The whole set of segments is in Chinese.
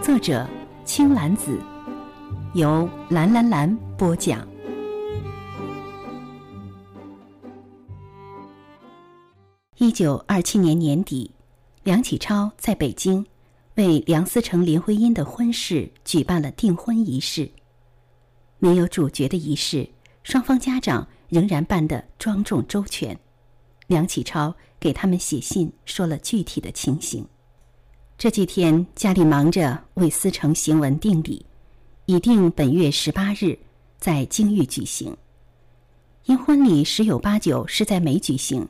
作者青兰子，由蓝蓝蓝播讲。一九二七年年底，梁启超在北京。为梁思成、林徽因的婚事举办了订婚仪式。没有主角的仪式，双方家长仍然办得庄重周全。梁启超给他们写信说了具体的情形。这几天家里忙着为思成行文定礼，已定本月十八日在京域举行。因婚礼十有八九是在美举行，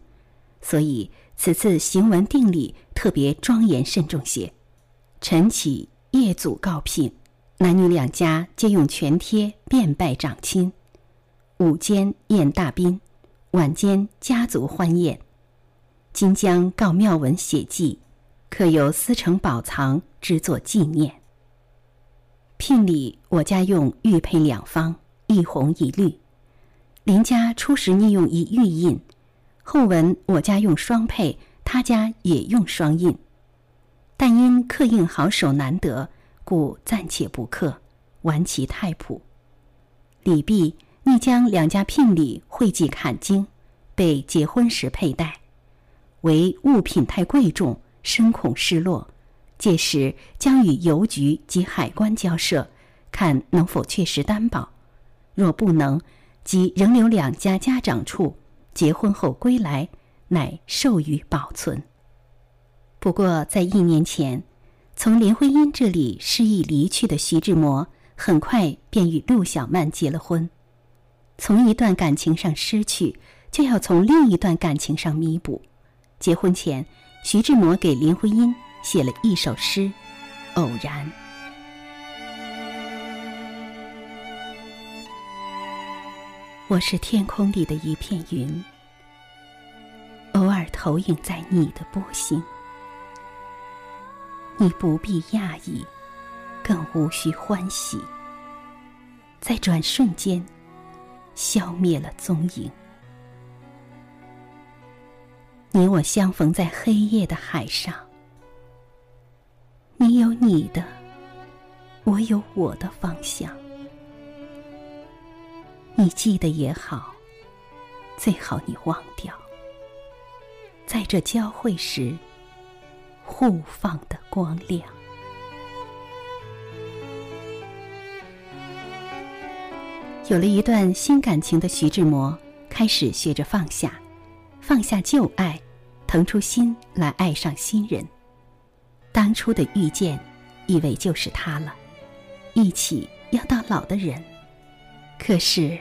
所以此次行文定礼特别庄严慎重些。晨起夜祖告聘，男女两家皆用全贴便拜长亲。午间宴大宾，晚间家族欢宴。今将告庙文写记，可由司城宝藏，之作纪念。聘礼我家用玉佩两方，一红一绿。邻家初时逆用一玉印，后闻我家用双佩，他家也用双印。但因刻印好手难得，故暂且不刻，玩其太朴。李泌拟将两家聘礼汇集砍经，备结婚时佩戴，唯物品太贵重，深恐失落。届时将与邮局及海关交涉，看能否确实担保。若不能，即仍留两家家长处，结婚后归来，乃授予保存。不过，在一年前，从林徽因这里失意离去的徐志摩，很快便与陆小曼结了婚。从一段感情上失去，就要从另一段感情上弥补。结婚前，徐志摩给林徽因写了一首诗，《偶然》。我是天空里的一片云，偶尔投影在你的波心。你不必讶异，更无需欢喜，在转瞬间消灭了踪影。你我相逢在黑夜的海上，你有你的，我有我的方向。你记得也好，最好你忘掉，在这交汇时。互放的光亮。有了一段新感情的徐志摩，开始学着放下，放下旧爱，腾出心来爱上新人。当初的遇见，以为就是他了，一起要到老的人。可是，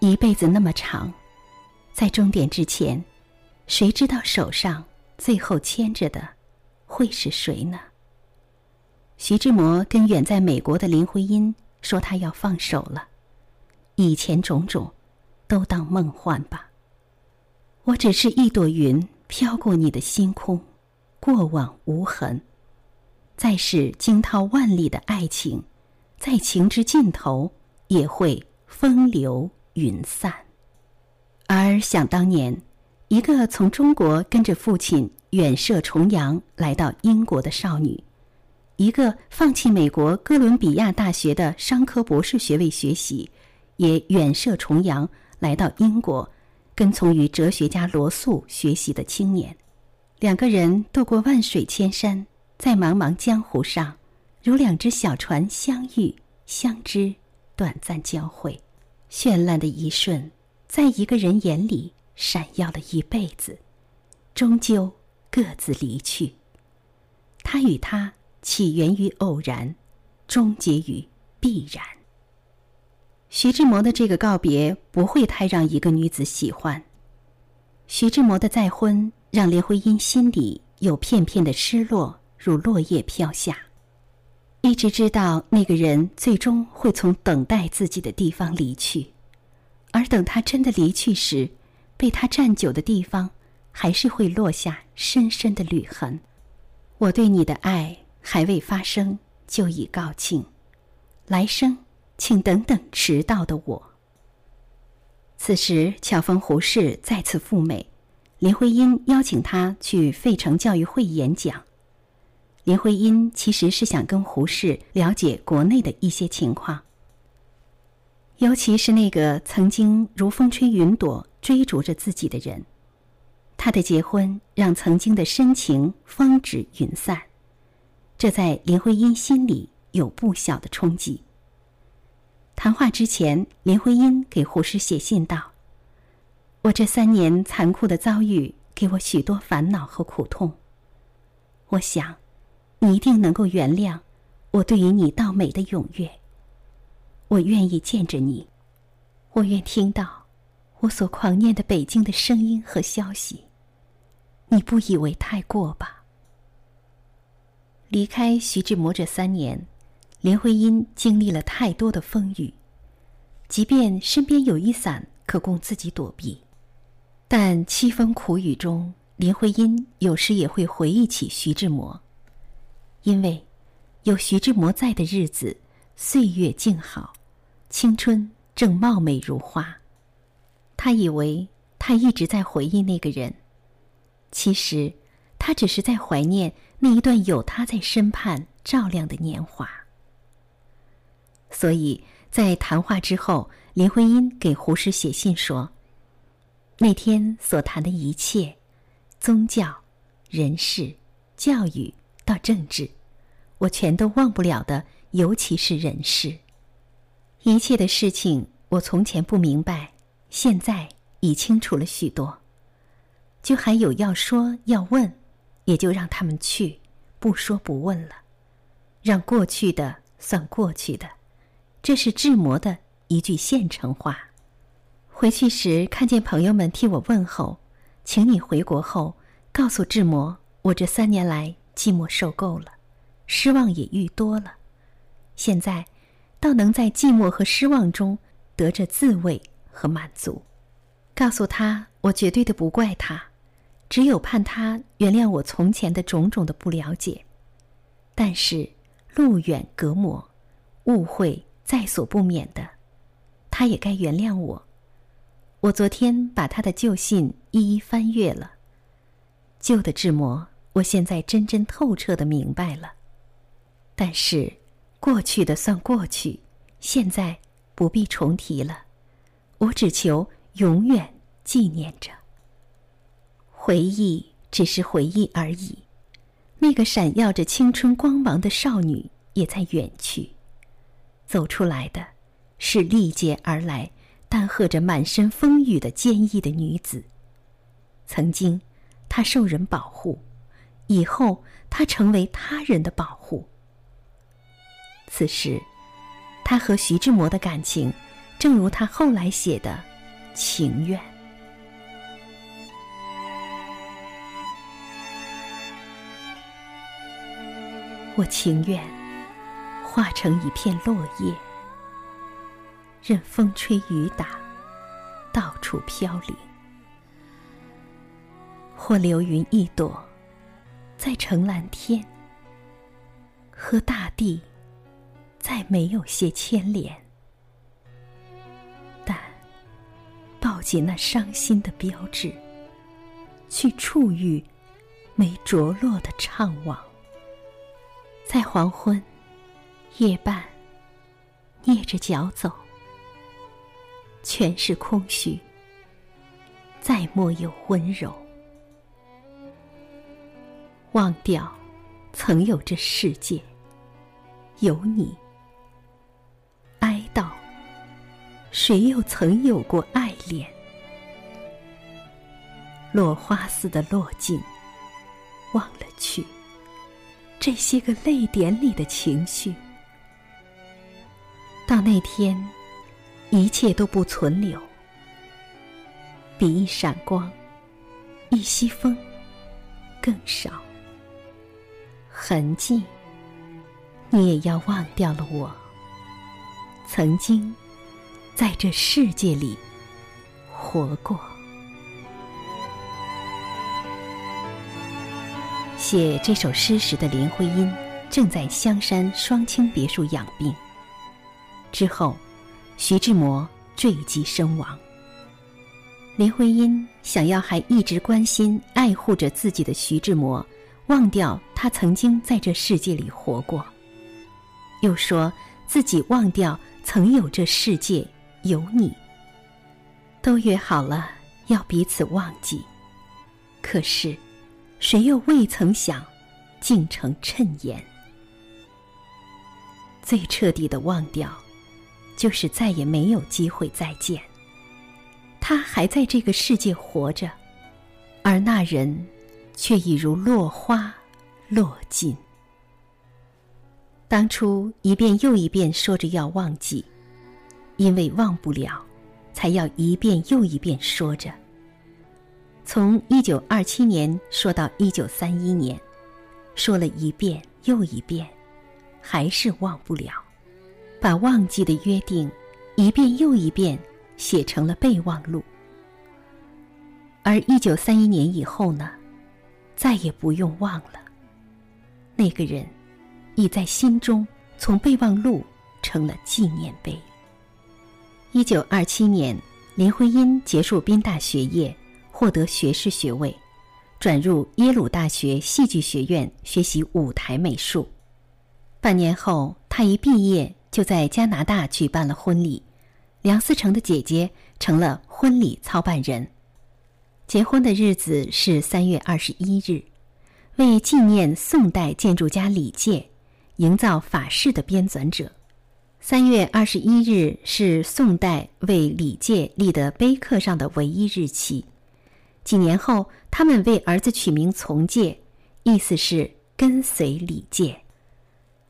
一辈子那么长，在终点之前，谁知道手上最后牵着的？会是谁呢？徐志摩跟远在美国的林徽因说：“他要放手了，以前种种，都当梦幻吧。我只是一朵云，飘过你的星空，过往无痕。再是惊涛万里的爱情，在情之尽头，也会风流云散。而想当年，一个从中国跟着父亲。”远涉重洋来到英国的少女，一个放弃美国哥伦比亚大学的商科博士学位学习，也远涉重洋来到英国，跟从于哲学家罗素学习的青年，两个人渡过万水千山，在茫茫江湖上，如两只小船相遇、相知、短暂交汇，绚烂的一瞬，在一个人眼里闪耀了一辈子，终究。各自离去。他与他起源于偶然，终结于必然。徐志摩的这个告别不会太让一个女子喜欢。徐志摩的再婚让林徽因心里有片片的失落，如落叶飘下。一直知道那个人最终会从等待自己的地方离去，而等他真的离去时，被他站久的地方，还是会落下深深的履痕。我对你的爱还未发生，就已告罄，来生，请等等迟到的我。此时巧逢胡适再次赴美，林徽因邀请他去费城教育会演讲。林徽因其实是想跟胡适了解国内的一些情况，尤其是那个曾经如风吹云朵追逐着自己的人。他的结婚让曾经的深情风止云散，这在林徽因心里有不小的冲击。谈话之前，林徽因给胡适写信道：“我这三年残酷的遭遇，给我许多烦恼和苦痛。我想，你一定能够原谅我对于你到美的踊跃。我愿意见着你，我愿听到我所狂念的北京的声音和消息。你不以为太过吧？”离开徐志摩这三年。林徽因经历了太多的风雨，即便身边有一伞可供自己躲避，但凄风苦雨中，林徽因有时也会回忆起徐志摩，因为有徐志摩在的日子，岁月静好，青春正貌美如花。他以为他一直在回忆那个人，其实他只是在怀念那一段有他在身畔照亮的年华。所以在谈话之后，林徽因给胡适写信说：“那天所谈的一切，宗教、人事、教育到政治，我全都忘不了的。尤其是人事，一切的事情，我从前不明白，现在已清楚了许多。就还有要说要问，也就让他们去，不说不问了，让过去的算过去的。”这是志摩的一句现成话。回去时看见朋友们替我问候，请你回国后告诉志摩，我这三年来寂寞受够了，失望也愈多了，现在倒能在寂寞和失望中得着自慰和满足。告诉他，我绝对的不怪他，只有盼他原谅我从前的种种的不了解。但是路远隔膜，误会。在所不免的，他也该原谅我。我昨天把他的旧信一一翻阅了，旧的志摩，我现在真真透彻的明白了。但是，过去的算过去，现在不必重提了。我只求永远纪念着。回忆只是回忆而已，那个闪耀着青春光芒的少女也在远去。走出来的，是历劫而来、担荷着满身风雨的坚毅的女子。曾经，她受人保护；以后，她成为他人的保护。此时，她和徐志摩的感情，正如他后来写的《情愿》。我情愿。化成一片落叶，任风吹雨打，到处飘零；或流云一朵，在成蓝天，和大地再没有些牵连。但抱紧那伤心的标志，去触遇没着落的怅惘，在黄昏。夜半，蹑着脚走，全是空虚，再莫有温柔。忘掉曾有这世界，有你。哀悼，谁又曾有过爱恋？落花似的落尽，忘了去这些个泪点里的情绪。到那天，一切都不存留，比一闪光、一息风更少。痕迹，你也要忘掉了我。曾经，在这世界里活过。写这首诗时的林徽因正在香山双清别墅养病。之后，徐志摩坠机身亡。林徽因想要还一直关心、爱护着自己的徐志摩，忘掉他曾经在这世界里活过，又说自己忘掉。曾有这世界有你，都约好了要彼此忘记，可是谁又未曾想，竟成谶言。最彻底的忘掉，就是再也没有机会再见。他还在这个世界活着，而那人却已如落花落尽。当初一遍又一遍说着要忘记，因为忘不了，才要一遍又一遍说着。从一九二七年说到一九三一年，说了一遍又一遍，还是忘不了，把忘记的约定一遍又一遍写成了备忘录。而一九三一年以后呢，再也不用忘了那个人。已在心中，从备忘录成了纪念碑。一九二七年，林徽因结束宾大学业，获得学士学位，转入耶鲁大学戏剧学院学习舞台美术。半年后，她一毕业就在加拿大举办了婚礼，梁思成的姐姐成了婚礼操办人。结婚的日子是三月二十一日，为纪念宋代建筑家李诫。营造法式的编纂者，三月二十一日是宋代为李诫立的碑刻上的唯一日期。几年后，他们为儿子取名从诫，意思是跟随李诫。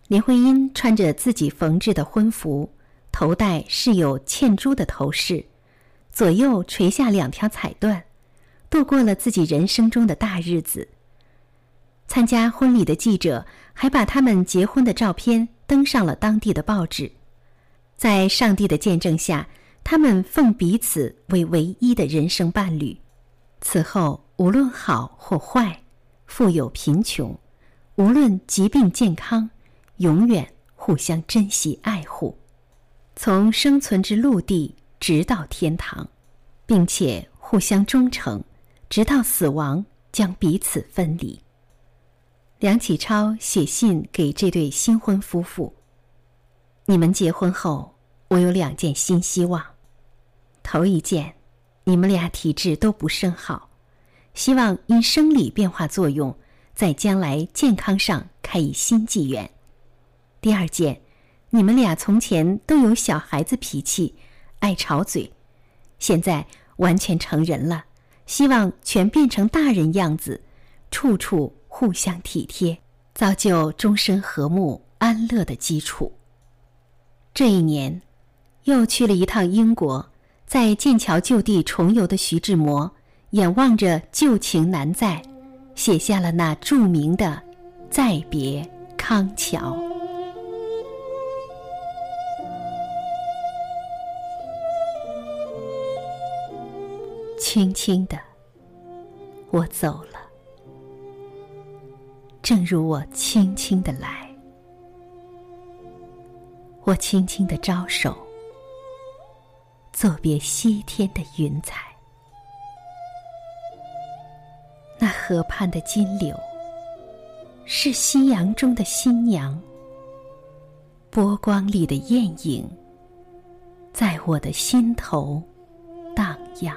林徽因穿着自己缝制的婚服，头戴饰有嵌珠的头饰，左右垂下两条彩缎，度过了自己人生中的大日子。参加婚礼的记者。还把他们结婚的照片登上了当地的报纸，在上帝的见证下，他们奉彼此为唯一的人生伴侣。此后，无论好或坏，富有贫穷，无论疾病健康，永远互相珍惜爱护，从生存之陆地直到天堂，并且互相忠诚，直到死亡将彼此分离。梁启超写信给这对新婚夫妇：“你们结婚后，我有两件新希望。头一件，你们俩体质都不甚好，希望因生理变化作用，在将来健康上开一新纪元。第二件，你们俩从前都有小孩子脾气，爱吵嘴，现在完全成人了，希望全变成大人样子，处处。”互相体贴，造就终身和睦安乐的基础。这一年，又去了一趟英国，在剑桥旧地重游的徐志摩，眼望着旧情难再，写下了那著名的《再别康桥》。轻轻的，我走了。正如我轻轻的来，我轻轻的招手，作别西天的云彩。那河畔的金柳，是夕阳中的新娘，波光里的艳影，在我的心头荡漾。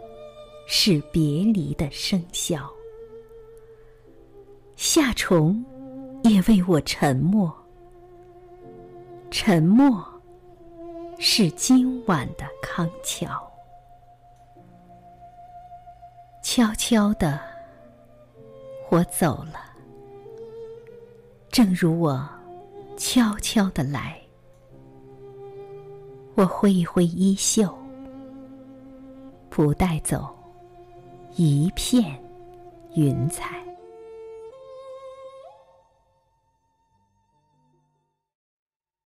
是别离的笙箫，夏虫也为我沉默。沉默是今晚的康桥，悄悄的，我走了，正如我悄悄的来。我挥一挥衣袖，不带走一片云彩。